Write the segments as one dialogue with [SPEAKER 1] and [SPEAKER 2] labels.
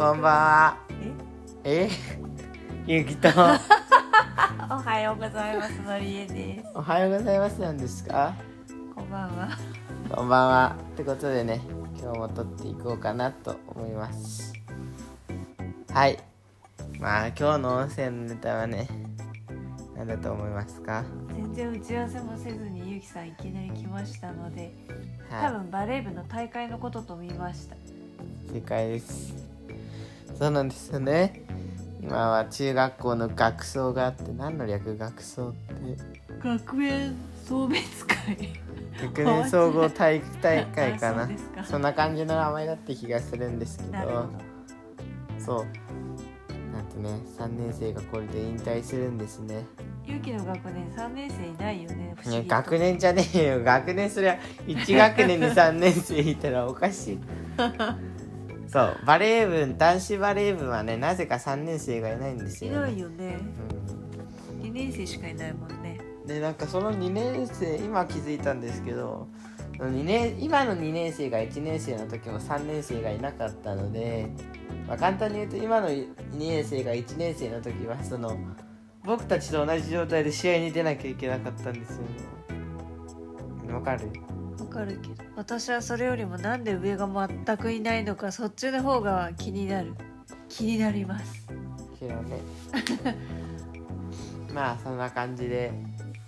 [SPEAKER 1] こんばんは。え？ゆきと、
[SPEAKER 2] おはようございますのりえです
[SPEAKER 1] おはようございますなんですか？
[SPEAKER 2] こんばんは
[SPEAKER 1] こんばんは。ってことでね、今日も撮っていこうかなと思います。はい。まあ、今日の音声のネタはね、何だと思いますか？
[SPEAKER 2] 全然打ち合わせもせずにゆきさんいきなり来ましたので多
[SPEAKER 1] は
[SPEAKER 2] 分バレー部の大会のことと見ました
[SPEAKER 1] い。正解です。そうなんですよね。今は中学校の学装があって、何の略学装って。
[SPEAKER 2] 学園送別会。
[SPEAKER 1] 学年総合体育大会か
[SPEAKER 2] あ
[SPEAKER 1] な
[SPEAKER 2] そ
[SPEAKER 1] んな感じの名前だった気がするんですけど。そう。なんとね3年生がこれで引退するんですね。
[SPEAKER 2] ゆきの学年3年生いないよね。不
[SPEAKER 1] いや
[SPEAKER 2] 思議と。
[SPEAKER 1] 学年じゃねえよ。学年そりゃ1学年に3年生いたらおかしい そうバレー部男子バレー部はねなぜか3年生がいないんです
[SPEAKER 2] い
[SPEAKER 1] よ、ね、
[SPEAKER 2] ないよね。2年生しかいないもんね。
[SPEAKER 1] でなんかその2年生今気づいたんですけど2年今の2年生が1年生の時も3年生がいなかったので、まあ、簡単に言うと今の2年生が1年生の時はその僕たちと同じ状態で試合に出なきゃいけなかったんですよね。わかる？
[SPEAKER 2] わかるけど。私はそれよりもなんで上が全くいないのかそっちの方が気になる。気になります。
[SPEAKER 1] まあそんな感じでや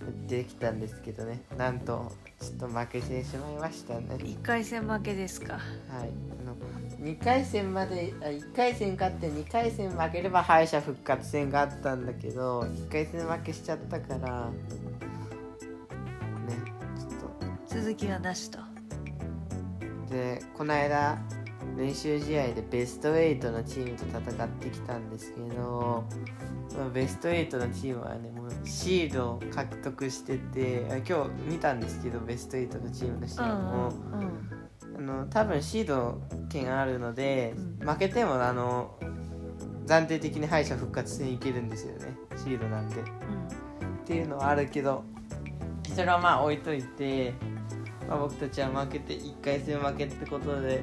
[SPEAKER 1] ってきたんですけどね。なんとちょっと負けてしまいましたね。
[SPEAKER 2] 1回戦負けですか。
[SPEAKER 1] はい、あの2回戦まであ1回戦勝って2回戦負ければ敗者復活戦があったんだけど1回戦負けしちゃったから
[SPEAKER 2] 続きはなしと。
[SPEAKER 1] とでこの間練習試合でベスト8のチームと戦ってきたんですけどまあベスト8のチームはねもうシードを獲得しててあ今日見たんですけどベスト8のチームの試合も。
[SPEAKER 2] うん
[SPEAKER 1] あの多分シード権あるので、
[SPEAKER 2] うん。
[SPEAKER 1] 負けてもあの暫定的に敗者復活戦いけるんですよね。シードなんでっていうのはあるけどそれはまあ置いといて、まあ、僕たちは負けて1回戦負けってことで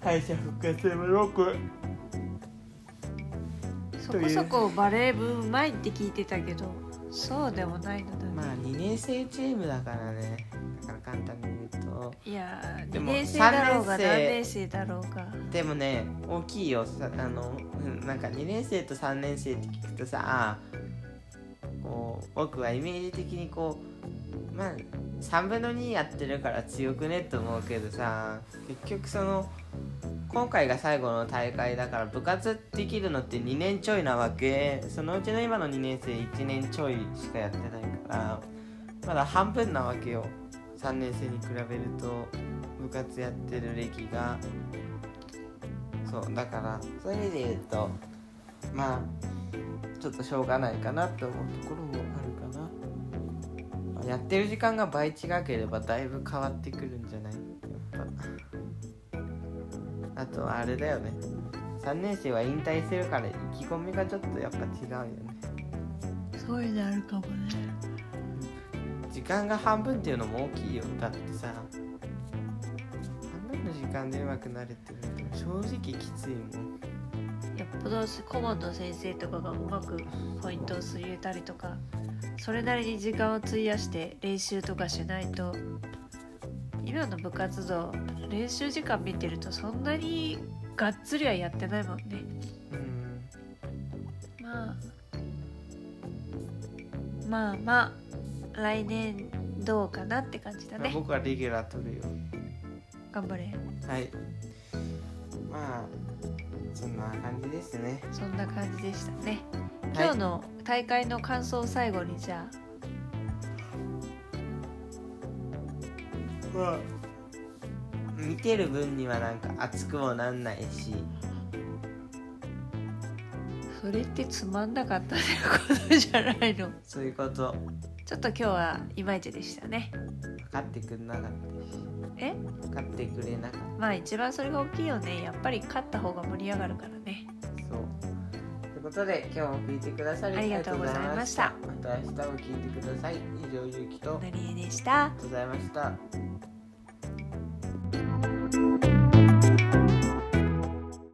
[SPEAKER 1] 敗者復活戦もよく。
[SPEAKER 2] そこそこバレー部うまいって聞いてたけどそうでもないのだね、
[SPEAKER 1] まあ2年生チームだからね。だから簡単に言うと。
[SPEAKER 2] いやー2
[SPEAKER 1] でも
[SPEAKER 2] 年生だろうが
[SPEAKER 1] 三年生。
[SPEAKER 2] 何年生だろうが。
[SPEAKER 1] でもね大きいよ。さあのうんなんか2年生と3年生って聞くとさあこう僕はイメージ的にこうまあ3分の2やってるから強くね？って思うけどさ。結局その今回が最後の大会だから部活できるのって2年ちょいなわけ。そのうちの今の2年生1年ちょいしかやってないから。まだ半分なわけよ。3年生に比べると部活やってる歴が。そうだからそういう意味で言うとまあちょっとしょうがないかなって思うところも、やってる時間が倍違ければだいぶ変わってくるんじゃない？やっぱ。あとあれだよね。3年生は引退するから意気込みがちょっとやっぱ違うよね。
[SPEAKER 2] そういうのあるかもね。
[SPEAKER 1] 時間が半分っていうのも大きいよ。だってさ半分の時間でうまくなれって言われて正直きついもん。
[SPEAKER 2] よっぽど顧問の先生とかがうまくポイントをすり入れたりとかそれなりに時間を費やして練習とかしないと今の部活動練習時間見てるとそんなにがっつりはやってないもんね。
[SPEAKER 1] うん。
[SPEAKER 2] まあまあまあ来年どうかなって感じだね。
[SPEAKER 1] 僕はレギュラー取るよ。
[SPEAKER 2] 頑張れ。
[SPEAKER 1] はい。まあそんな感じですね。
[SPEAKER 2] そんな感じでしたね。
[SPEAKER 1] はい
[SPEAKER 2] 今日の大会の感想を最後にじゃあ。
[SPEAKER 1] まあ見てる分にはなんか熱くもなんないし。
[SPEAKER 2] それってつまんなかったってことじゃないの？
[SPEAKER 1] そういうこと。
[SPEAKER 2] ちょっと今日はいまいちでしたね。
[SPEAKER 1] 分かってくれなかったし。
[SPEAKER 2] え？
[SPEAKER 1] 分かってくれなかっ
[SPEAKER 2] まあ一番それが大きいよね。やっぱり勝った方が盛り上がるからね
[SPEAKER 1] ことで今日も聞いてくださり
[SPEAKER 2] ありがとうございました。
[SPEAKER 1] ました。明日も聞いてください。以上ゆうきとあり
[SPEAKER 2] なりえでした。
[SPEAKER 1] がとうございました